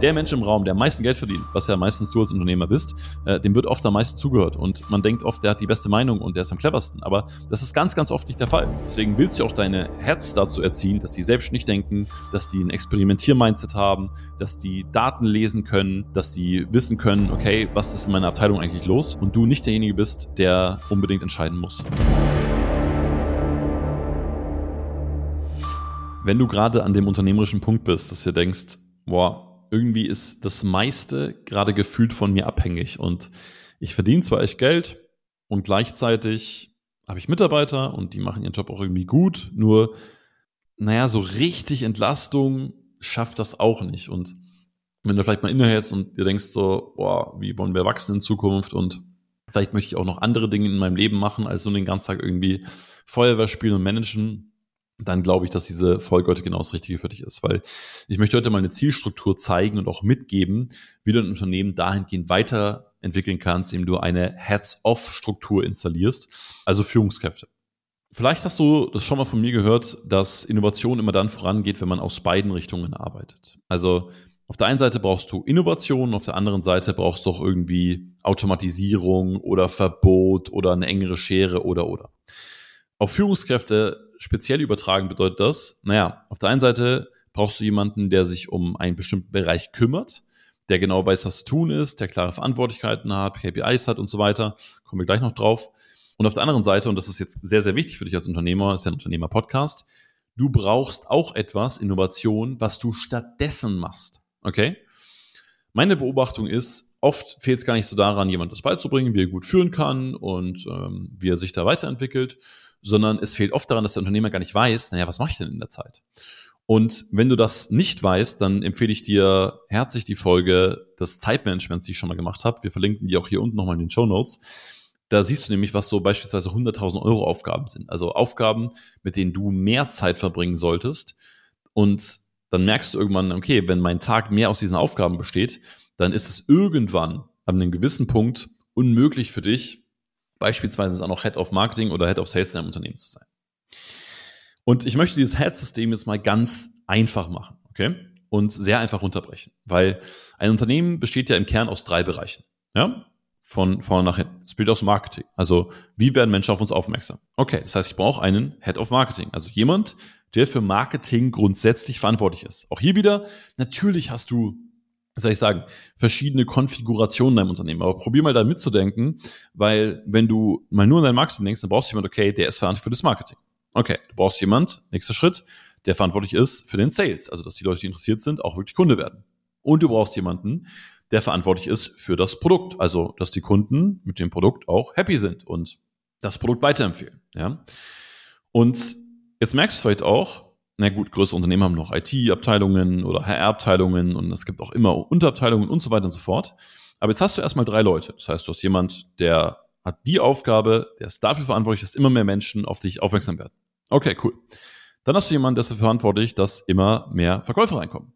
der Mensch im Raum, der am meisten Geld verdient, was ja meistens du als Unternehmer bist, äh, dem wird oft am meisten zugehört. Und man denkt oft, der hat die beste Meinung und der ist am cleversten. Aber das ist ganz, ganz oft nicht der Fall. Deswegen willst du auch deine Herz dazu erziehen, dass sie selbst nicht denken, dass sie ein Experimentier-Mindset haben, dass die Daten lesen können, dass sie wissen können, okay, was ist in meiner Abteilung eigentlich los? Und du nicht derjenige bist, der unbedingt entscheiden muss. Wenn du gerade an dem unternehmerischen Punkt bist, dass du denkst, boah, irgendwie ist das meiste gerade gefühlt von mir abhängig. Und ich verdiene zwar echt Geld und gleichzeitig habe ich Mitarbeiter und die machen ihren Job auch irgendwie gut, nur, naja, so richtig Entlastung schafft das auch nicht. Und wenn du vielleicht mal innehältst und dir denkst so, boah, wie wollen wir wachsen in Zukunft und vielleicht möchte ich auch noch andere Dinge in meinem Leben machen, als so den ganzen Tag irgendwie Feuerwehr spielen und managen, dann glaube ich, dass diese Folge heute genau das Richtige für dich ist, weil ich möchte heute mal eine Zielstruktur zeigen und auch mitgeben, wie du ein Unternehmen dahingehend weiterentwickeln kannst, indem du eine Heads-off-Struktur installierst, also Führungskräfte. Vielleicht hast du das schon mal von mir gehört, dass Innovation immer dann vorangeht, wenn man aus beiden Richtungen arbeitet. Also auf der einen Seite brauchst du Innovation, auf der anderen Seite brauchst du auch irgendwie Automatisierung oder Verbot oder eine engere Schere oder oder. Auf Führungskräfte speziell übertragen bedeutet das, naja, auf der einen Seite brauchst du jemanden, der sich um einen bestimmten Bereich kümmert, der genau weiß, was zu tun ist, der klare Verantwortlichkeiten hat, KPIs hat und so weiter. Kommen wir gleich noch drauf. Und auf der anderen Seite, und das ist jetzt sehr, sehr wichtig für dich als Unternehmer, ist ja ein Unternehmer-Podcast, du brauchst auch etwas, Innovation, was du stattdessen machst. Okay? Meine Beobachtung ist, oft fehlt es gar nicht so daran, jemand das beizubringen, wie er gut führen kann und ähm, wie er sich da weiterentwickelt, sondern es fehlt oft daran, dass der Unternehmer gar nicht weiß, naja, was mache ich denn in der Zeit? Und wenn du das nicht weißt, dann empfehle ich dir herzlich die Folge des Zeitmanagements, die ich schon mal gemacht habe. Wir verlinken die auch hier unten nochmal in den Show Notes. Da siehst du nämlich, was so beispielsweise 100.000 Euro Aufgaben sind. Also Aufgaben, mit denen du mehr Zeit verbringen solltest. Und dann merkst du irgendwann, okay, wenn mein Tag mehr aus diesen Aufgaben besteht, dann ist es irgendwann an einem gewissen Punkt unmöglich für dich, beispielsweise auch noch Head of Marketing oder Head of Sales in einem Unternehmen zu sein. Und ich möchte dieses Head-System jetzt mal ganz einfach machen, okay? Und sehr einfach runterbrechen, weil ein Unternehmen besteht ja im Kern aus drei Bereichen, ja? Von vorne nach hinten. Es besteht aus Marketing. Also, wie werden Menschen auf uns aufmerksam? Okay, das heißt, ich brauche einen Head of Marketing. Also jemand, der für Marketing grundsätzlich verantwortlich ist. Auch hier wieder, natürlich hast du soll ich sagen, verschiedene Konfigurationen in deinem Unternehmen. Aber probier mal da mitzudenken, weil wenn du mal nur an dein Marketing denkst, dann brauchst du jemand, okay, der ist verantwortlich für das Marketing. Okay, du brauchst jemand, nächster Schritt, der verantwortlich ist für den Sales, also dass die Leute, die interessiert sind, auch wirklich Kunde werden. Und du brauchst jemanden, der verantwortlich ist für das Produkt, also dass die Kunden mit dem Produkt auch happy sind und das Produkt weiterempfehlen. Ja? Und jetzt merkst du vielleicht auch, na gut, größere Unternehmen haben noch IT-Abteilungen oder HR-Abteilungen und es gibt auch immer Unterabteilungen und so weiter und so fort. Aber jetzt hast du erstmal drei Leute. Das heißt, du hast jemand, der hat die Aufgabe, der ist dafür verantwortlich, dass immer mehr Menschen auf dich aufmerksam werden. Okay, cool. Dann hast du jemanden, der ist dafür verantwortlich, dass immer mehr Verkäufer reinkommen.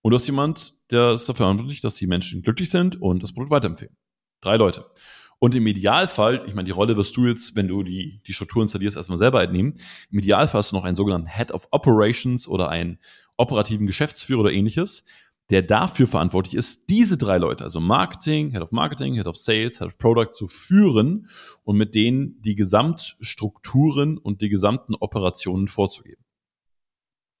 Und du hast jemand, der ist dafür verantwortlich, dass die Menschen glücklich sind und das Produkt weiterempfehlen. Drei Leute. Und im Idealfall, ich meine, die Rolle wirst du jetzt, wenn du die, die Struktur installierst, erstmal selber entnehmen. Im Idealfall hast du noch einen sogenannten Head of Operations oder einen operativen Geschäftsführer oder ähnliches, der dafür verantwortlich ist, diese drei Leute, also Marketing, Head of Marketing, Head of Sales, Head of Product zu führen und mit denen die Gesamtstrukturen und die gesamten Operationen vorzugeben.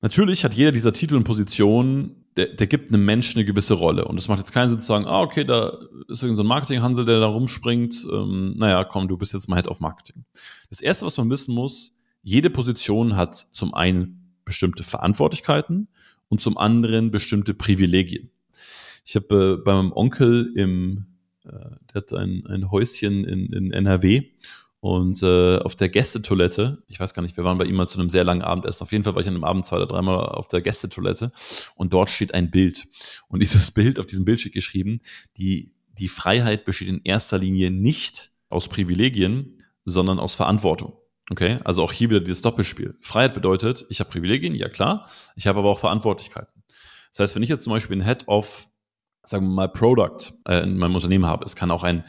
Natürlich hat jeder dieser Titel und Positionen der, der gibt einem Menschen eine gewisse Rolle. Und es macht jetzt keinen Sinn zu sagen, ah, okay, da ist irgendein so Marketinghansel, der da rumspringt. Ähm, naja, komm, du bist jetzt mal Head of Marketing. Das erste, was man wissen muss, jede Position hat zum einen bestimmte Verantwortlichkeiten und zum anderen bestimmte Privilegien. Ich habe äh, bei meinem Onkel im, äh, der hat ein, ein Häuschen in, in NRW und äh, auf der Gästetoilette, ich weiß gar nicht, wir waren bei ihm mal zu einem sehr langen Abendessen. Auf jeden Fall war ich an einem Abend zwei oder dreimal auf der Gästetoilette und dort steht ein Bild. Und dieses Bild, auf diesem Bild steht geschrieben, die, die Freiheit besteht in erster Linie nicht aus Privilegien, sondern aus Verantwortung. Okay, also auch hier wieder dieses Doppelspiel. Freiheit bedeutet, ich habe Privilegien, ja klar, ich habe aber auch Verantwortlichkeiten. Das heißt, wenn ich jetzt zum Beispiel ein Head of, sagen wir mal, Product äh, in meinem Unternehmen habe, es kann auch ein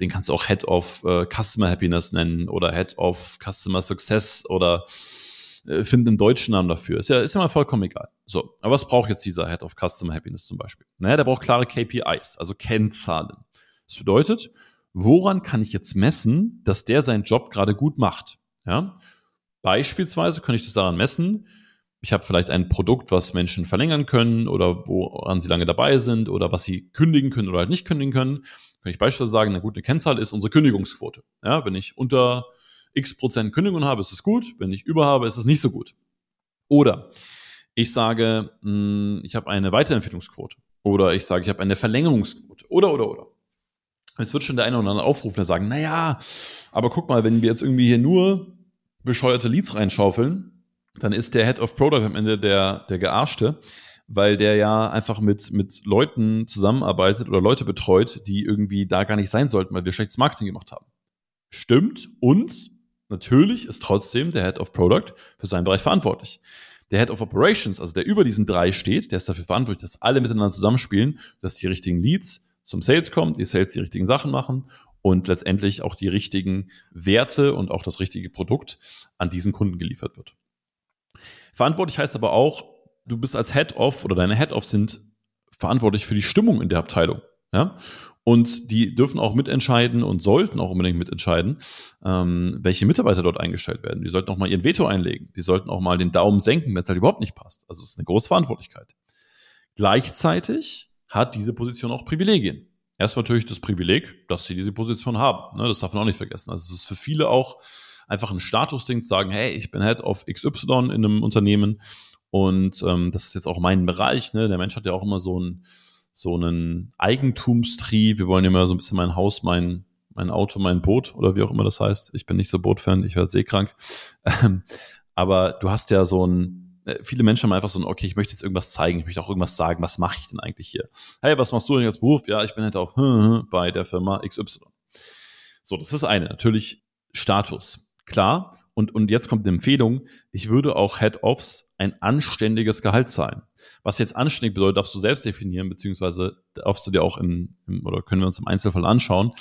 den kannst du auch Head of äh, Customer Happiness nennen oder Head of Customer Success oder äh, finden einen deutschen Namen dafür. Ist ja, ist ja mal vollkommen egal. So, aber was braucht jetzt dieser Head of Customer Happiness zum Beispiel? Naja, der braucht klare KPIs, also Kennzahlen. Das bedeutet, woran kann ich jetzt messen, dass der seinen Job gerade gut macht? Ja? Beispielsweise kann ich das daran messen, ich habe vielleicht ein Produkt, was Menschen verlängern können oder woran sie lange dabei sind oder was sie kündigen können oder halt nicht kündigen können. Kann ich beispielsweise sagen, eine gute Kennzahl ist unsere Kündigungsquote. Ja, wenn ich unter x Prozent Kündigung habe, ist es gut. Wenn ich über habe, ist es nicht so gut. Oder ich sage, hm, ich habe eine Weiterempfehlungsquote. Oder ich sage, ich habe eine Verlängerungsquote. Oder, oder, oder. Jetzt wird schon der eine oder andere aufrufen, der sagen, naja, aber guck mal, wenn wir jetzt irgendwie hier nur bescheuerte Leads reinschaufeln, dann ist der Head of Product am Ende der, der Gearschte, weil der ja einfach mit, mit Leuten zusammenarbeitet oder Leute betreut, die irgendwie da gar nicht sein sollten, weil wir schlechtes Marketing gemacht haben. Stimmt. Und natürlich ist trotzdem der Head of Product für seinen Bereich verantwortlich. Der Head of Operations, also der über diesen drei steht, der ist dafür verantwortlich, dass alle miteinander zusammenspielen, dass die richtigen Leads zum Sales kommen, die Sales die richtigen Sachen machen und letztendlich auch die richtigen Werte und auch das richtige Produkt an diesen Kunden geliefert wird. Verantwortlich heißt aber auch, du bist als Head-Off oder deine Head-Off sind verantwortlich für die Stimmung in der Abteilung. Ja? Und die dürfen auch mitentscheiden und sollten auch unbedingt mitentscheiden, ähm, welche Mitarbeiter dort eingestellt werden. Die sollten auch mal ihren Veto einlegen. Die sollten auch mal den Daumen senken, wenn es halt überhaupt nicht passt. Also es ist eine große Verantwortlichkeit. Gleichzeitig hat diese Position auch Privilegien. Erstmal natürlich das Privileg, dass sie diese Position haben. Ne? Das darf man auch nicht vergessen. Also es ist für viele auch einfach ein Statusding zu sagen, hey, ich bin Head of XY in einem Unternehmen und ähm, das ist jetzt auch mein Bereich. Ne? Der Mensch hat ja auch immer so ein so einen Eigentumstrieb. Wir wollen immer so ein bisschen mein Haus, mein, mein Auto, mein Boot oder wie auch immer das heißt. Ich bin nicht so Bootfan, ich werde seekrank. Ähm, aber du hast ja so ein, äh, viele Menschen haben einfach so ein, okay, ich möchte jetzt irgendwas zeigen, ich möchte auch irgendwas sagen, was mache ich denn eigentlich hier? Hey, was machst du denn als Beruf? Ja, ich bin halt auf bei der Firma XY. So, das ist eine. Natürlich Status. Klar, und, und jetzt kommt eine Empfehlung, ich würde auch Head-Offs ein anständiges Gehalt zahlen. Was jetzt anständig bedeutet, darfst du selbst definieren, beziehungsweise darfst du dir auch im, im, oder können wir uns im Einzelfall anschauen.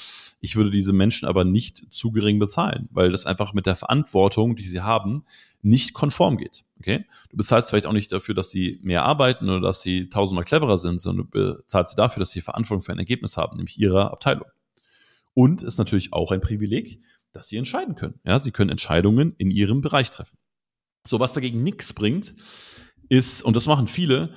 Ich würde diese Menschen aber nicht zu gering bezahlen, weil das einfach mit der Verantwortung, die sie haben, nicht konform geht. Okay? Du bezahlst vielleicht auch nicht dafür, dass sie mehr arbeiten oder dass sie tausendmal cleverer sind, sondern du bezahlst sie dafür, dass sie Verantwortung für ein Ergebnis haben, nämlich ihrer Abteilung. Und ist natürlich auch ein Privileg, dass sie entscheiden können. Ja, sie können Entscheidungen in ihrem Bereich treffen. So, was dagegen nichts bringt, ist, und das machen viele,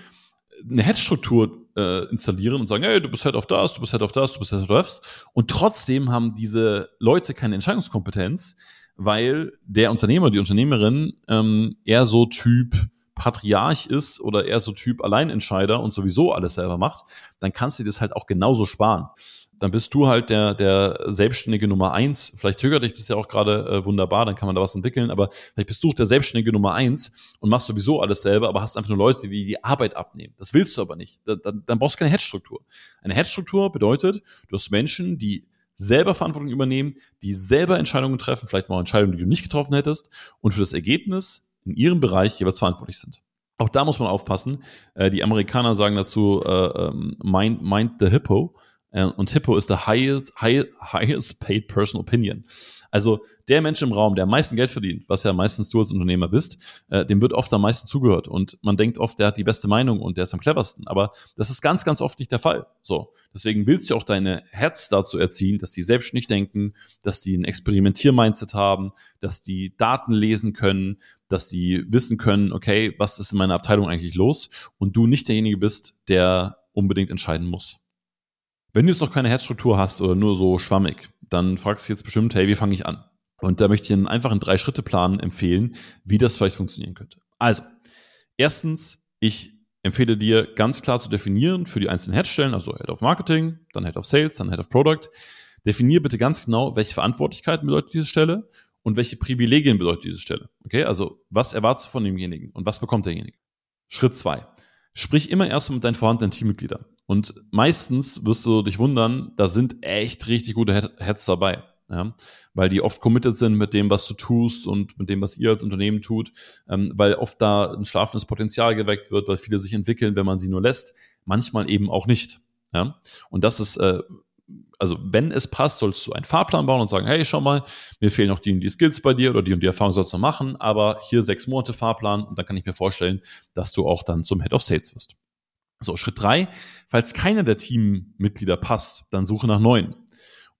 eine Head-Struktur äh, installieren und sagen, hey, du bist Head auf das, du bist Head auf das, du bist Head auf das. Und trotzdem haben diese Leute keine Entscheidungskompetenz, weil der Unternehmer, die Unternehmerin ähm, eher so Typ Patriarch ist oder eher so Typ Alleinentscheider und sowieso alles selber macht, dann kannst du dir das halt auch genauso sparen dann bist du halt der, der Selbstständige Nummer eins. Vielleicht zögert dich das ja auch gerade äh, wunderbar, dann kann man da was entwickeln, aber vielleicht bist du der Selbstständige Nummer eins und machst sowieso alles selber, aber hast einfach nur Leute, die die Arbeit abnehmen. Das willst du aber nicht. Da, dann, dann brauchst du keine Headstruktur. Eine Headstruktur bedeutet, du hast Menschen, die selber Verantwortung übernehmen, die selber Entscheidungen treffen, vielleicht mal Entscheidungen, die du nicht getroffen hättest und für das Ergebnis in ihrem Bereich jeweils verantwortlich sind. Auch da muss man aufpassen. Äh, die Amerikaner sagen dazu, äh, ähm, mind, mind the hippo. Äh, und Hippo ist der highest, high, highest paid person opinion. Also der Mensch im Raum, der am meisten Geld verdient, was ja meistens du als Unternehmer bist, äh, dem wird oft am meisten zugehört. Und man denkt oft, der hat die beste Meinung und der ist am cleversten. Aber das ist ganz, ganz oft nicht der Fall. So. Deswegen willst du auch deine Herz dazu erziehen, dass die selbstständig denken, dass die ein Experimentier-Mindset haben, dass die Daten lesen können, dass die wissen können, okay, was ist in meiner Abteilung eigentlich los? Und du nicht derjenige bist, der unbedingt entscheiden muss. Wenn du jetzt noch keine Herzstruktur hast oder nur so schwammig, dann fragst du jetzt bestimmt, hey, wie fange ich an? Und da möchte ich einen einfachen Drei-Schritte-Plan empfehlen, wie das vielleicht funktionieren könnte. Also, erstens, ich empfehle dir ganz klar zu definieren für die einzelnen Headstellen, also Head of Marketing, dann Head of Sales, dann Head of Product. Definier bitte ganz genau, welche Verantwortlichkeiten bedeutet diese Stelle und welche Privilegien bedeutet diese Stelle. Okay, also was erwartest du von demjenigen und was bekommt derjenige? Schritt zwei. Sprich immer erst mit deinen vorhandenen Teammitgliedern. Und meistens wirst du dich wundern, da sind echt richtig gute Heads dabei. Ja, weil die oft committed sind mit dem, was du tust und mit dem, was ihr als Unternehmen tut, ähm, weil oft da ein schlafendes Potenzial geweckt wird, weil viele sich entwickeln, wenn man sie nur lässt, manchmal eben auch nicht. Ja, und das ist äh, also wenn es passt, sollst du einen Fahrplan bauen und sagen, hey, schau mal, mir fehlen noch die und die Skills bei dir oder die und die Erfahrung sollst du machen, aber hier sechs Monate Fahrplan und dann kann ich mir vorstellen, dass du auch dann zum Head of Sales wirst. So, Schritt drei, falls keiner der Teammitglieder passt, dann suche nach neuen.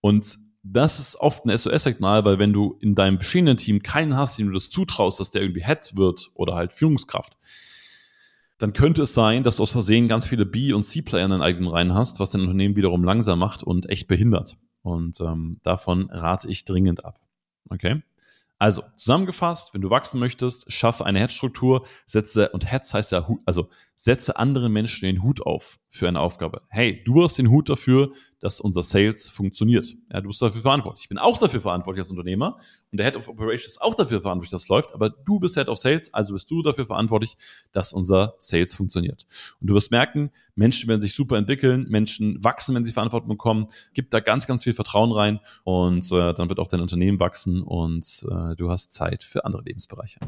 Und das ist oft ein SOS-Signal, weil wenn du in deinem bestehenden Team keinen hast, dem du das zutraust, dass der irgendwie Head wird oder halt Führungskraft, dann könnte es sein, dass du aus Versehen ganz viele B- und C-Player in deinen eigenen Reihen hast, was dein Unternehmen wiederum langsam macht und echt behindert. Und ähm, davon rate ich dringend ab. Okay? Also, zusammengefasst, wenn du wachsen möchtest, schaffe eine Head-Struktur, setze, und Heads heißt ja, also setze andere Menschen den Hut auf für eine Aufgabe. Hey, du hast den Hut dafür, dass unser Sales funktioniert. Ja, du bist dafür verantwortlich. Ich bin auch dafür verantwortlich als Unternehmer und der Head of Operations ist auch dafür verantwortlich, dass es läuft, aber du bist Head of Sales, also bist du dafür verantwortlich, dass unser Sales funktioniert. Und du wirst merken, Menschen werden sich super entwickeln, Menschen wachsen, wenn sie Verantwortung bekommen, gib da ganz, ganz viel Vertrauen rein und äh, dann wird auch dein Unternehmen wachsen und äh, du hast Zeit für andere Lebensbereiche.